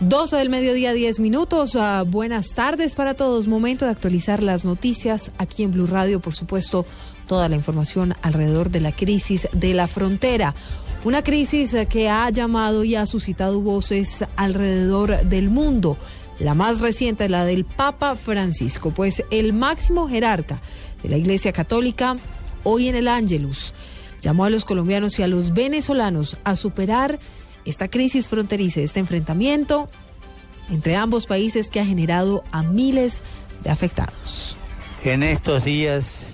12 del mediodía, 10 minutos. Uh, buenas tardes para todos. Momento de actualizar las noticias aquí en Blue Radio. Por supuesto, toda la información alrededor de la crisis de la frontera. Una crisis que ha llamado y ha suscitado voces alrededor del mundo. La más reciente es la del Papa Francisco, pues el máximo jerarca de la Iglesia Católica, hoy en el Ángelus, llamó a los colombianos y a los venezolanos a superar esta crisis fronteriza, este enfrentamiento entre ambos países que ha generado a miles de afectados. En estos días,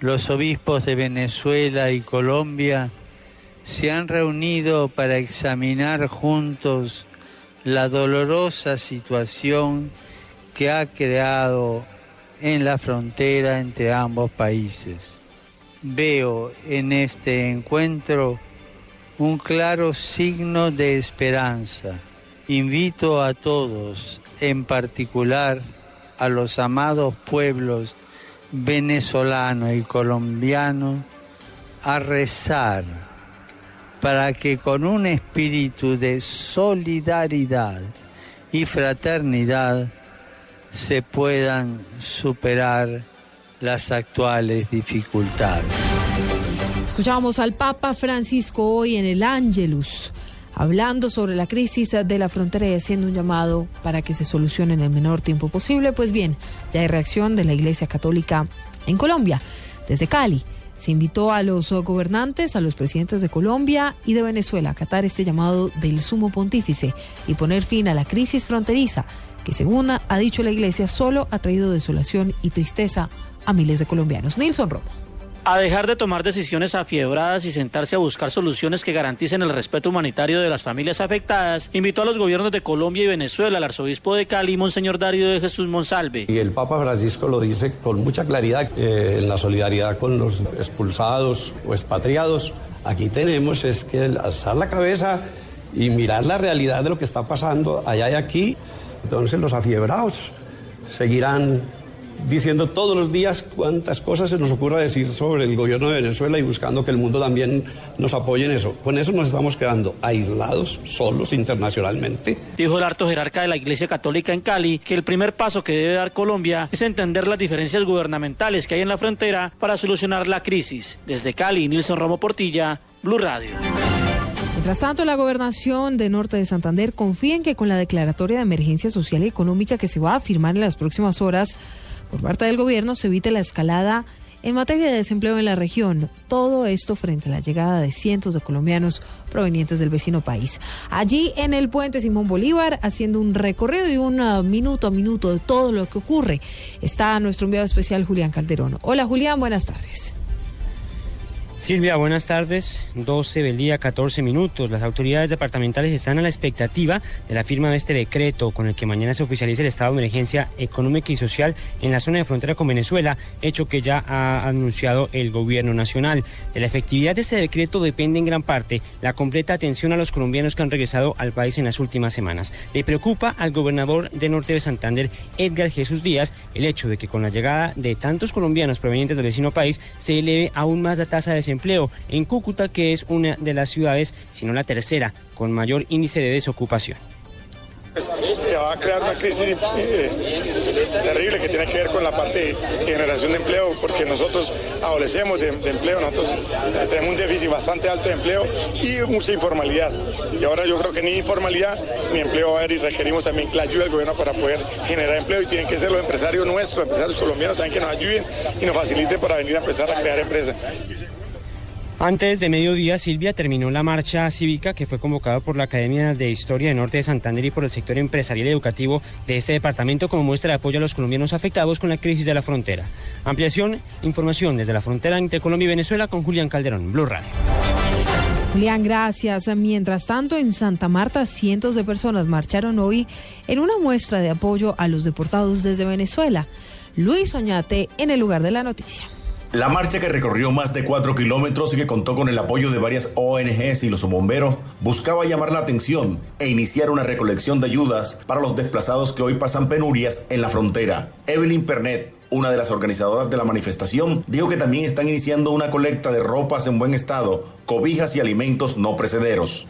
los obispos de Venezuela y Colombia se han reunido para examinar juntos la dolorosa situación que ha creado en la frontera entre ambos países. Veo en este encuentro un claro signo de esperanza. Invito a todos, en particular a los amados pueblos venezolano y colombiano, a rezar para que con un espíritu de solidaridad y fraternidad se puedan superar las actuales dificultades. Escuchamos al Papa Francisco hoy en el Ángelus, hablando sobre la crisis de la frontera y haciendo un llamado para que se solucione en el menor tiempo posible. Pues bien, ya hay reacción de la Iglesia Católica en Colombia. Desde Cali se invitó a los gobernantes, a los presidentes de Colombia y de Venezuela a acatar este llamado del sumo pontífice y poner fin a la crisis fronteriza que según ha dicho la Iglesia solo ha traído desolación y tristeza a miles de colombianos. Nilson Romo a dejar de tomar decisiones afiebradas y sentarse a buscar soluciones que garanticen el respeto humanitario de las familias afectadas, invitó a los gobiernos de Colombia y Venezuela, al arzobispo de Cali, Monseñor Darío de Jesús Monsalve. Y el Papa Francisco lo dice con mucha claridad eh, en la solidaridad con los expulsados o expatriados. Aquí tenemos es que alzar la cabeza y mirar la realidad de lo que está pasando allá y aquí. Entonces los afiebrados seguirán diciendo todos los días cuántas cosas se nos ocurra decir sobre el gobierno de Venezuela y buscando que el mundo también nos apoye en eso. Con eso nos estamos quedando aislados, solos internacionalmente. Dijo el alto jerarca de la Iglesia Católica en Cali que el primer paso que debe dar Colombia es entender las diferencias gubernamentales que hay en la frontera para solucionar la crisis. Desde Cali, Nilson Romo Portilla, Blue Radio. Mientras tanto, la gobernación de Norte de Santander confía en que con la declaratoria de emergencia social y económica que se va a firmar en las próximas horas, por parte del gobierno se evite la escalada en materia de desempleo en la región. Todo esto frente a la llegada de cientos de colombianos provenientes del vecino país. Allí en el puente Simón Bolívar, haciendo un recorrido y un uh, minuto a minuto de todo lo que ocurre, está nuestro enviado especial Julián Calderón. Hola Julián, buenas tardes. Silvia, buenas tardes. 12 del día, 14 minutos. Las autoridades departamentales están a la expectativa de la firma de este decreto con el que mañana se oficialice el estado de emergencia económica y social en la zona de frontera con Venezuela, hecho que ya ha anunciado el gobierno nacional. De la efectividad de este decreto depende en gran parte la completa atención a los colombianos que han regresado al país en las últimas semanas. Le preocupa al gobernador de Norte de Santander, Edgar Jesús Díaz, el hecho de que con la llegada de tantos colombianos provenientes del vecino país se eleve aún más la tasa de desempleo empleo en Cúcuta, que es una de las ciudades, si no la tercera, con mayor índice de desocupación. Se va a crear una crisis eh, terrible que tiene que ver con la parte de generación de empleo, porque nosotros adolecemos de, empleo, nosotros tenemos un déficit bastante alto de empleo y mucha informalidad. Y ahora yo creo que ni informalidad ni empleo va a haber y requerimos también la ayuda del gobierno para poder generar empleo y tienen que ser los empresarios nuestros, empresarios colombianos también que nos ayuden y nos faciliten para venir a empezar a crear empresas. Antes de mediodía, Silvia terminó la marcha cívica que fue convocada por la Academia de Historia de Norte de Santander y por el sector empresarial y educativo de este departamento como muestra de apoyo a los colombianos afectados con la crisis de la frontera. Ampliación, información desde la frontera entre Colombia y Venezuela con Julián Calderón, Blue Radio. Julián, gracias. Mientras tanto, en Santa Marta, cientos de personas marcharon hoy en una muestra de apoyo a los deportados desde Venezuela. Luis Oñate en el lugar de la noticia. La marcha que recorrió más de cuatro kilómetros y que contó con el apoyo de varias ONGs y los bomberos buscaba llamar la atención e iniciar una recolección de ayudas para los desplazados que hoy pasan penurias en la frontera. Evelyn Pernet, una de las organizadoras de la manifestación, dijo que también están iniciando una colecta de ropas en buen estado, cobijas y alimentos no precederos.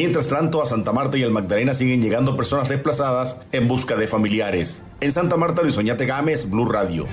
Mientras tanto, a Santa Marta y el Magdalena siguen llegando personas desplazadas en busca de familiares. En Santa Marta, Luis Oñate Gámez, Blue Radio.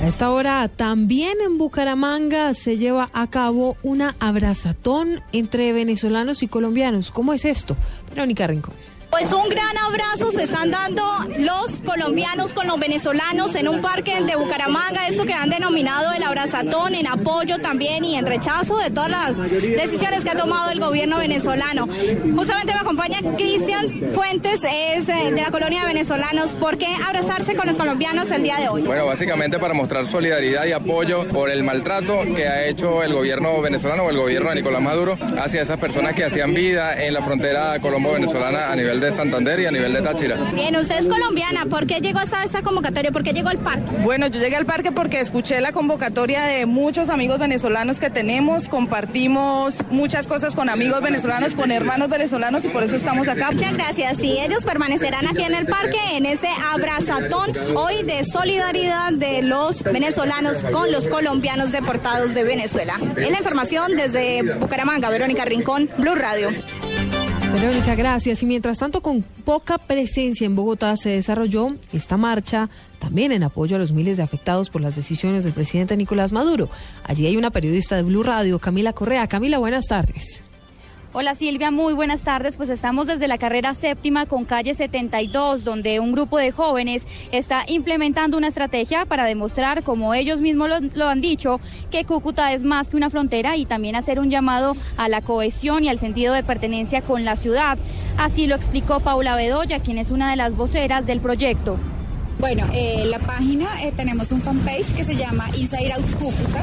A esta hora también en Bucaramanga se lleva a cabo una abrazatón entre venezolanos y colombianos. ¿Cómo es esto? Verónica Rincón. Pues un gran abrazo se están dando los colombianos con los venezolanos en un parque de Bucaramanga, eso que han denominado el abrazatón, en apoyo también y en rechazo de todas las decisiones que ha tomado el gobierno venezolano. Justamente me acompaña Cristian Fuentes, es eh, de la colonia de venezolanos. ¿Por qué abrazarse con los colombianos el día de hoy? Bueno, básicamente para mostrar solidaridad y apoyo por el maltrato que ha hecho el gobierno venezolano o el gobierno de Nicolás Maduro hacia esas personas que hacían vida en la frontera colombo-venezolana a nivel de Santander y a nivel de Táchira. Bien, usted es colombiana, ¿por qué llegó hasta esta convocatoria? ¿Por qué llegó al parque? Bueno, yo llegué al parque porque escuché la convocatoria de muchos amigos venezolanos que tenemos, compartimos muchas cosas con amigos venezolanos, con hermanos venezolanos y por eso estamos acá. Muchas gracias. Y ellos permanecerán aquí en el parque en ese abrazatón hoy de solidaridad de los venezolanos con los colombianos deportados de Venezuela. Es la información desde Bucaramanga, Verónica Rincón, Blue Radio. Verónica, gracias. Y mientras tanto, con poca presencia en Bogotá se desarrolló esta marcha también en apoyo a los miles de afectados por las decisiones del presidente Nicolás Maduro. Allí hay una periodista de Blue Radio, Camila Correa. Camila, buenas tardes. Hola Silvia, muy buenas tardes. Pues estamos desde la carrera séptima con calle 72, donde un grupo de jóvenes está implementando una estrategia para demostrar, como ellos mismos lo, han dicho, que Cúcuta es más que una frontera y también hacer un llamado a la cohesión y al sentido de pertenencia con la ciudad. Así lo explicó Paula Bedoya, quien es una de las voceras del proyecto. Bueno, eh, la página eh, tenemos un fanpage que se llama Inside Out Cúcuta.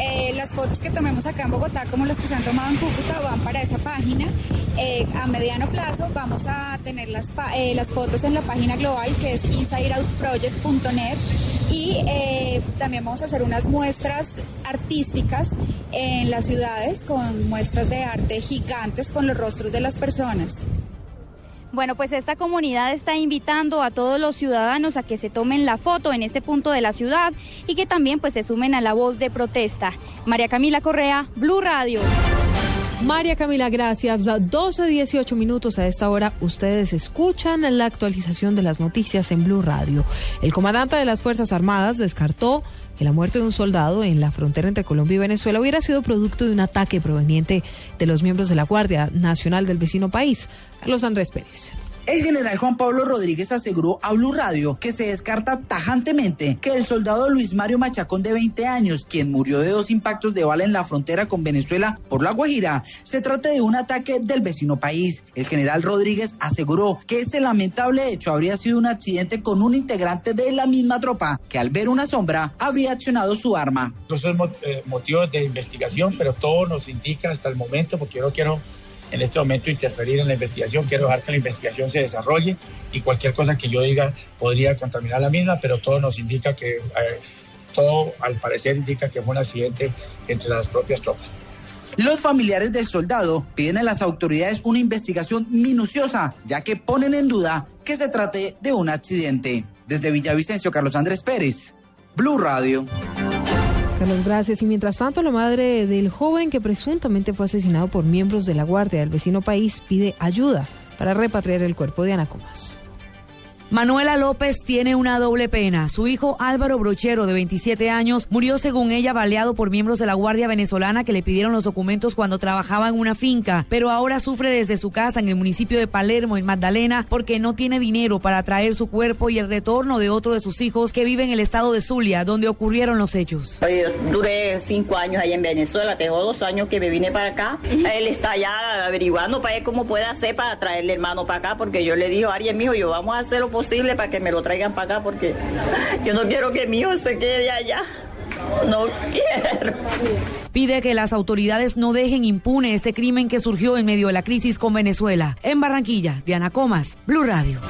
Eh, las fotos que tomemos acá en Bogotá, como las que se han tomado en Cúcuta, van para esa página. a mediano plazo vamos a tener las, las fotos en la página global que es insideoutproject.net y también vamos a hacer unas muestras artísticas en las ciudades con muestras de arte gigantes con los rostros de las personas. Bueno, pues esta comunidad está invitando a todos los ciudadanos a que se tomen la foto en este punto de la ciudad y que también pues se sumen a la voz de protesta. María Camila Correa, Blue Radio. María Camila, gracias. 12, 18 minutos a esta hora. Ustedes escuchan la actualización de las noticias en Blue Radio. El comandante de las Fuerzas Armadas descartó que la muerte de un soldado en la frontera entre Colombia y Venezuela hubiera sido producto de un ataque proveniente de los miembros de la Guardia Nacional del vecino país. Carlos Andrés Pérez. El general Juan Pablo Rodríguez aseguró a Blue Radio que se descarta tajantemente que el soldado Luis Mario Machacón de 20 años, quien murió de dos impactos de bala en la frontera con Venezuela por la Guajira, se trate de un ataque del vecino país. El general Rodríguez aseguró que ese lamentable hecho habría sido un accidente con un integrante de la misma tropa que al ver una sombra habría accionado su arma. Son eh, motivos de investigación, pero todo nos indica hasta el momento, porque yo no quiero en este momento interferir en la investigación. Quiero dejar que la investigación se desarrolle y cualquier cosa que yo diga podría contaminar la misma, pero todo nos indica que, eh, todo al parecer indica que fue un accidente entre las propias tropas. Los familiares del soldado piden a las autoridades una investigación minuciosa, ya que ponen en duda que se trate de un accidente. Desde Villavicencio, Carlos Andrés Pérez, Blue Radio. Carlos, gracias. Y mientras tanto, la madre del joven que presuntamente fue asesinado por miembros de la Guardia del vecino país pide ayuda para repatriar el cuerpo de Ana Comas. Manuela López tiene una doble pena. Su hijo Álvaro Brochero, de 27 años, murió según ella baleado por miembros de la Guardia Venezolana que le pidieron los documentos cuando trabajaba en una finca, pero ahora sufre desde su casa en el municipio de Palermo, en Magdalena, porque no tiene dinero para traer su cuerpo y el retorno de otro de sus hijos que vive en el estado de Zulia, donde ocurrieron los hechos. Yo duré cinco años ahí en Venezuela, tengo dos años que me vine para acá. Él está ya averiguando para ver cómo puede hacer para traerle hermano para acá, porque yo le dije, Ariel, mijo, yo vamos a hacer lo posible para que me lo traigan para acá porque yo no quiero que mi hijo se quede allá. No quiero. Pide que las autoridades no dejen impune este crimen que surgió en medio de la crisis con Venezuela. En Barranquilla, Diana Comas, Blue Radio.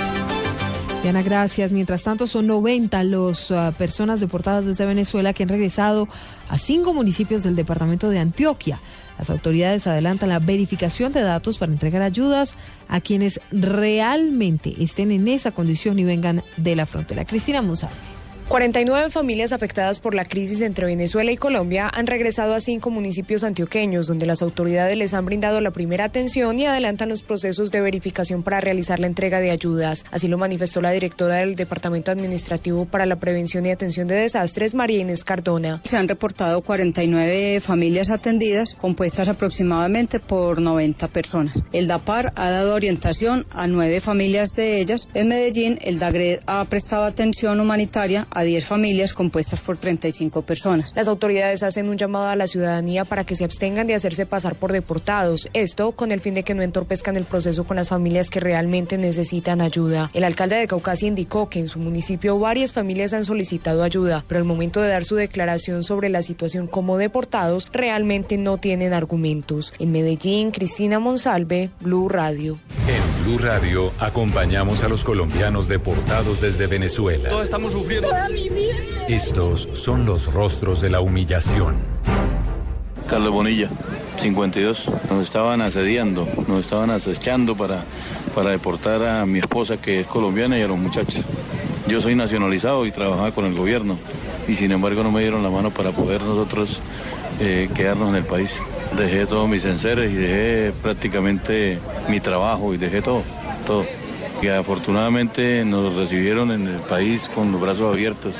Diana, gracias. Mientras tanto, son 90 las uh, personas deportadas desde Venezuela que han regresado a cinco municipios del departamento de Antioquia. Las autoridades adelantan la verificación de datos para entregar ayudas a quienes realmente estén en esa condición y vengan de la frontera. Cristina Monsalve. 49 familias afectadas por la crisis entre Venezuela y Colombia han regresado a cinco municipios antioqueños, donde las autoridades les han brindado la primera atención y adelantan los procesos de verificación para realizar la entrega de ayudas. Así lo manifestó la directora del Departamento Administrativo para la Prevención y Atención de Desastres, María Inés Cardona. Se han reportado 49 familias atendidas, compuestas aproximadamente por 90 personas. El DAPAR ha dado orientación a nueve familias de ellas. En Medellín, el DAGRED ha prestado atención humanitaria a 10 familias compuestas por 35 personas. Las autoridades hacen un llamado a la ciudadanía para que se abstengan de hacerse pasar por deportados, esto con el fin de que no entorpezcan el proceso con las familias que realmente necesitan ayuda. El alcalde de Caucasia indicó que en su municipio varias familias han solicitado ayuda, pero al momento de dar su declaración sobre la situación como deportados, realmente no tienen argumentos. En Medellín, Cristina Monsalve, Blue Radio. En Blue Radio acompañamos a los colombianos deportados desde Venezuela. Todos estamos sufriendo. Estos son los rostros de la humillación. Carlos Bonilla, 52. Nos estaban asediando, nos estaban acechando para, para deportar a mi esposa que es colombiana y a los muchachos. Yo soy nacionalizado y trabajaba con el gobierno y sin embargo no me dieron la mano para poder nosotros eh, quedarnos en el país. Dejé todos mis enseres y dejé prácticamente mi trabajo y dejé todo, todo. Y afortunadamente nos recibieron en el país con los brazos abiertos,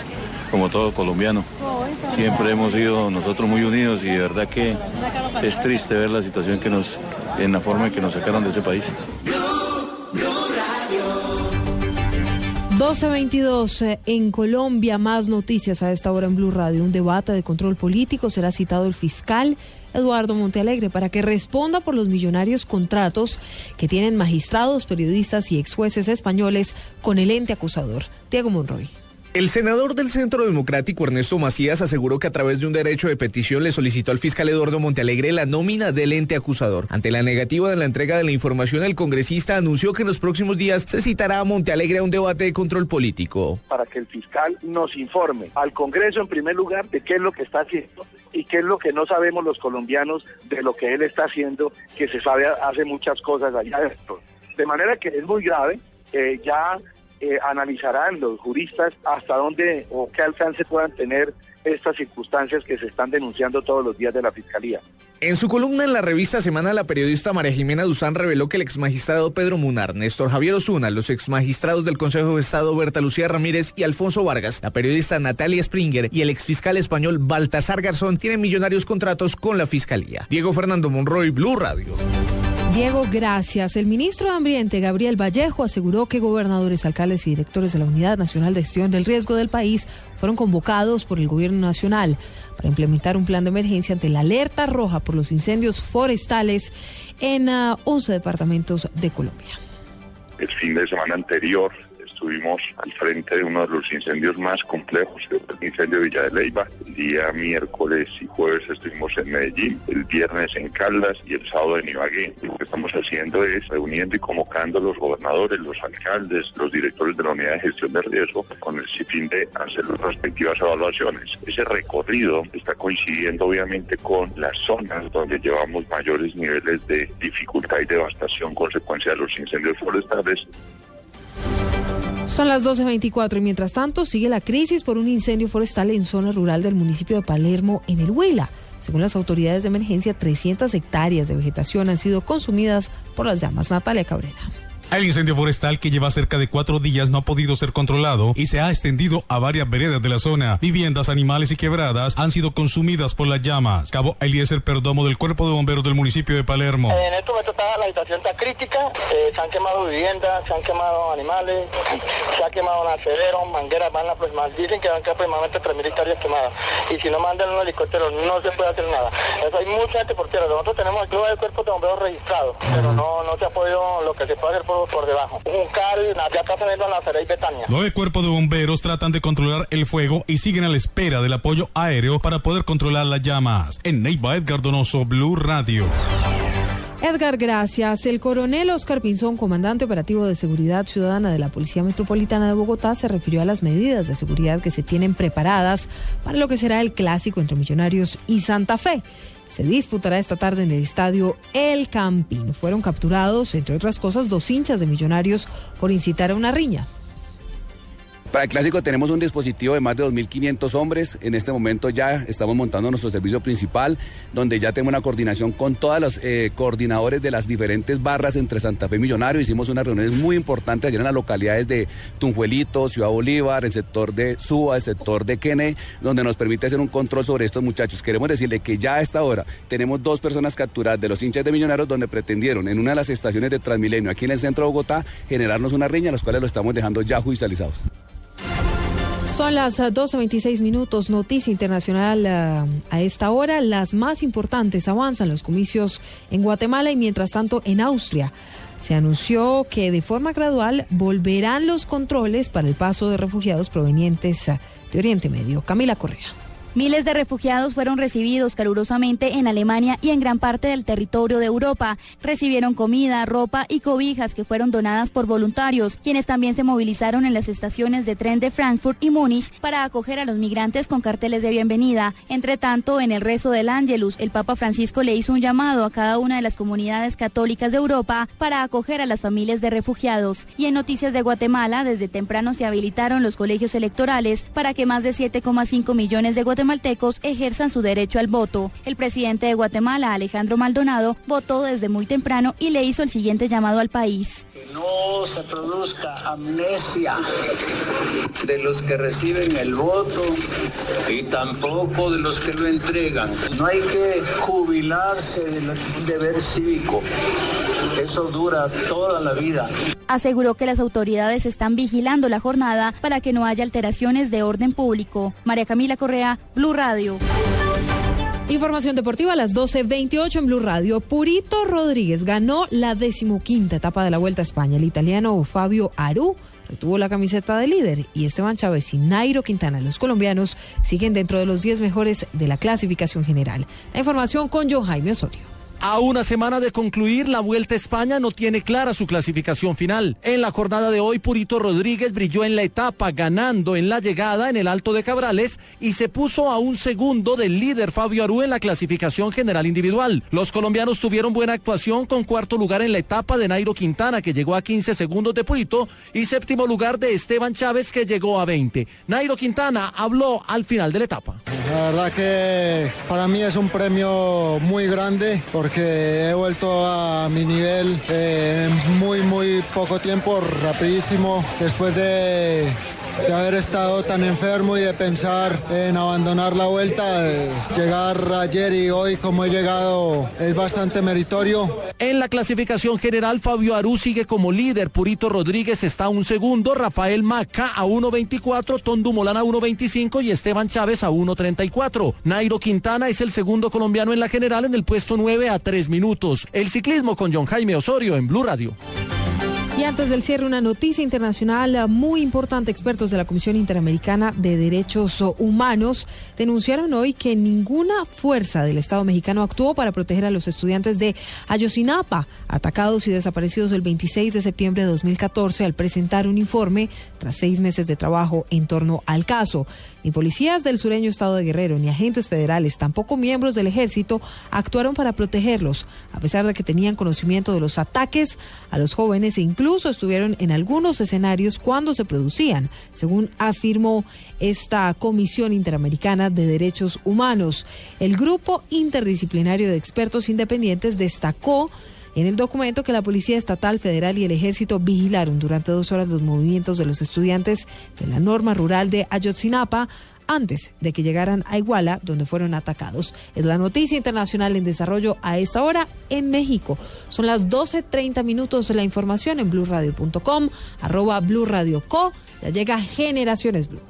como todo colombiano. Siempre hemos sido nosotros muy unidos y de verdad que es triste ver la situación que nos, en la forma en que nos sacaron de ese país. 1222 eh, en Colombia, más noticias a esta hora en Blue Radio. Un debate de control político será citado el fiscal Eduardo Montealegre para que responda por los millonarios contratos que tienen magistrados, periodistas y ex jueces españoles con el ente acusador. Diego Monroy. El senador del Centro Democrático Ernesto Macías aseguró que a través de un derecho de petición le solicitó al fiscal Eduardo Montealegre la nómina del ente acusador. Ante la negativa de la entrega de la información, el congresista anunció que en los próximos días se citará a Montealegre a un debate de control político. Para que el fiscal nos informe al Congreso en primer lugar de qué es lo que está haciendo y qué es lo que no sabemos los colombianos de lo que él está haciendo, que se sabe hace muchas cosas allá adentro. De manera que es muy grave, eh, ya eh, analizarán los juristas hasta dónde o qué alcance puedan tener estas circunstancias que se están denunciando todos los días de la Fiscalía. En su columna en la revista Semana, la periodista María Jimena Duzán reveló que el exmagistrado Pedro Munar, Néstor Javier Osuna, los exmagistrados del Consejo de Estado Berta Lucía Ramírez y Alfonso Vargas, la periodista Natalia Springer y el exfiscal español Baltasar Garzón tienen millonarios contratos con la Fiscalía. Diego Fernando Monroy, Blue Radio. Diego, gracias. El ministro de Ambiente, Gabriel Vallejo, aseguró que gobernadores, alcaldes y directores de la Unidad Nacional de Gestión del Riesgo del país fueron convocados por el gobierno nacional para implementar un plan de emergencia ante la alerta roja por los incendios forestales en 11 departamentos de Colombia. El fin de semana anterior estuvimos al frente de uno de los incendios más complejos, el incendio de Villa de Leyva. El día miércoles y jueves estuvimos en Medellín, el viernes en Caldas y el sábado en Ibagué. Lo que estamos haciendo es reuniendo y convocando a los gobernadores, los alcaldes, los directores de la unidad de gestión de riesgo con el fin de hacer las respectivas evaluaciones. Ese recorrido está coincidiendo obviamente con las zonas donde llevamos mayores niveles de dificultad y devastación consecuencia de los incendios forestales son las 12.24 y mientras tanto sigue la crisis por un incendio forestal en zona rural del municipio de Palermo, en el Huila. Según las autoridades de emergencia, 300 hectáreas de vegetación han sido consumidas por las llamas. Natalia Cabrera. El incendio forestal que lleva cerca de cuatro días no ha podido ser controlado y se ha extendido a varias veredas de la zona. Viviendas, animales y quebradas han sido consumidas por las llamas. Cabo Eliezer Perdomo del Cuerpo de Bomberos del municipio de Palermo. En este momento está, la situación está crítica. Eh, se han quemado viviendas, se han quemado animales, se ha quemado nacederos, mangueras, van a aproximadamente, dicen que van a aproximadamente 3.000 hectáreas quemadas. Y si no mandan un helicóptero no se puede hacer nada. Eso hay mucha gente por tierra. Nosotros tenemos aquí nueve cuerpos de bomberos registrados, pero no, no se ha podido lo que se puede hacer por por debajo. Ya está saliendo la y Betania. Nueve cuerpos de bomberos tratan de controlar el fuego y siguen a la espera del apoyo aéreo para poder controlar las llamas. En Neiva, Edgar Donoso, Blue Radio. Edgar, gracias. El coronel Oscar Pinzón, comandante operativo de seguridad ciudadana de la Policía Metropolitana de Bogotá, se refirió a las medidas de seguridad que se tienen preparadas para lo que será el clásico entre Millonarios y Santa Fe se disputará esta tarde en el estadio El Campín. Fueron capturados, entre otras cosas, dos hinchas de millonarios por incitar a una riña. Para el clásico tenemos un dispositivo de más de 2.500 hombres. En este momento ya estamos montando nuestro servicio principal, donde ya tenemos una coordinación con todos los eh, coordinadores de las diferentes barras entre Santa Fe y Millonario. Hicimos unas reuniones muy importantes ayer en las localidades de Tunjuelito, Ciudad Bolívar, el sector de Suba, el sector de Kene, donde nos permite hacer un control sobre estos muchachos. Queremos decirle que ya a esta hora tenemos dos personas capturadas de los hinchas de Millonarios donde pretendieron en una de las estaciones de Transmilenio aquí en el centro de Bogotá generarnos una riña, los cuales lo estamos dejando ya judicializados. Son las 12.26 minutos, noticia internacional a esta hora. Las más importantes avanzan los comicios en Guatemala y mientras tanto en Austria. Se anunció que de forma gradual volverán los controles para el paso de refugiados provenientes de Oriente Medio. Camila Correa. Miles de refugiados fueron recibidos calurosamente en Alemania y en gran parte del territorio de Europa. Recibieron comida, ropa y cobijas que fueron donadas por voluntarios, quienes también se movilizaron en las estaciones de tren de Frankfurt y Múnich para acoger a los migrantes con carteles de bienvenida. Entre tanto, en el rezo del Ángelus, el Papa Francisco le hizo un llamado a cada una de las comunidades católicas de Europa para acoger a las familias de refugiados. Y en noticias de Guatemala, desde temprano se habilitaron los colegios electorales para que más de 7,5 millones de guatemaltecos guatemaltecos ejerzan su derecho al voto. El presidente de Guatemala, Alejandro Maldonado, votó desde muy temprano y le hizo el siguiente llamado al país. Que no se produzca amnesia de los que reciben el voto y tampoco de los que lo entregan. No hay que jubilarse del deber cívico. Eso dura toda la vida. Aseguró que las autoridades están vigilando la jornada para que no haya alteraciones de orden público. María Camila Correa, Blue Radio. Información deportiva a las 12.28 en Blue Radio. Purito Rodríguez ganó la decimoquinta etapa de la Vuelta a España. El italiano Fabio Aru retuvo la camiseta de líder y Esteban Chávez y Nairo Quintana, los colombianos, siguen dentro de los 10 mejores de la clasificación general. La información con John Jaime Osorio. A una semana de concluir, la Vuelta a España no tiene clara su clasificación final. En la jornada de hoy, Purito Rodríguez brilló en la etapa, ganando en la llegada en el Alto de Cabrales y se puso a un segundo del líder Fabio Aru en la clasificación general individual. Los colombianos tuvieron buena actuación con cuarto lugar en la etapa de Nairo Quintana, que llegó a 15 segundos de Purito, y séptimo lugar de Esteban Chávez, que llegó a 20. Nairo Quintana habló al final de la etapa. La verdad que para mí es un premio muy grande porque he vuelto a mi nivel en muy, muy poco tiempo, rapidísimo, después de de haber estado tan enfermo y de pensar en abandonar la vuelta, llegar ayer y hoy como he llegado es bastante meritorio. En la clasificación general, Fabio Aru sigue como líder, Purito Rodríguez está a un segundo, Rafael Maca a 1.24, Tondu Molana a 1.25 y Esteban Chávez a 1.34. Nairo Quintana es el segundo colombiano en la general en el puesto 9 a 3 minutos. El ciclismo con John Jaime Osorio en Blue Radio. Antes del cierre, una noticia internacional muy importante. Expertos de la Comisión Interamericana de Derechos Humanos denunciaron hoy que ninguna fuerza del Estado mexicano actuó para proteger a los estudiantes de Ayotzinapa, atacados y desaparecidos el 26 de septiembre de 2014, al presentar un informe tras seis meses de trabajo en torno al caso. Ni policías del sureño Estado de Guerrero, ni agentes federales, tampoco miembros del ejército actuaron para protegerlos, a pesar de que tenían conocimiento de los ataques a los jóvenes e incluso estuvieron en algunos escenarios cuando se producían, según afirmó esta Comisión Interamericana de Derechos Humanos. El grupo interdisciplinario de expertos independientes destacó en el documento que la Policía Estatal, Federal y el Ejército vigilaron durante dos horas los movimientos de los estudiantes de la norma rural de Ayotzinapa antes de que llegaran a Iguala, donde fueron atacados. Es la noticia internacional en desarrollo a esta hora en México. Son las 12.30 minutos la información en blurradio.com, arroba blurradioco. Ya llega Generaciones Blue.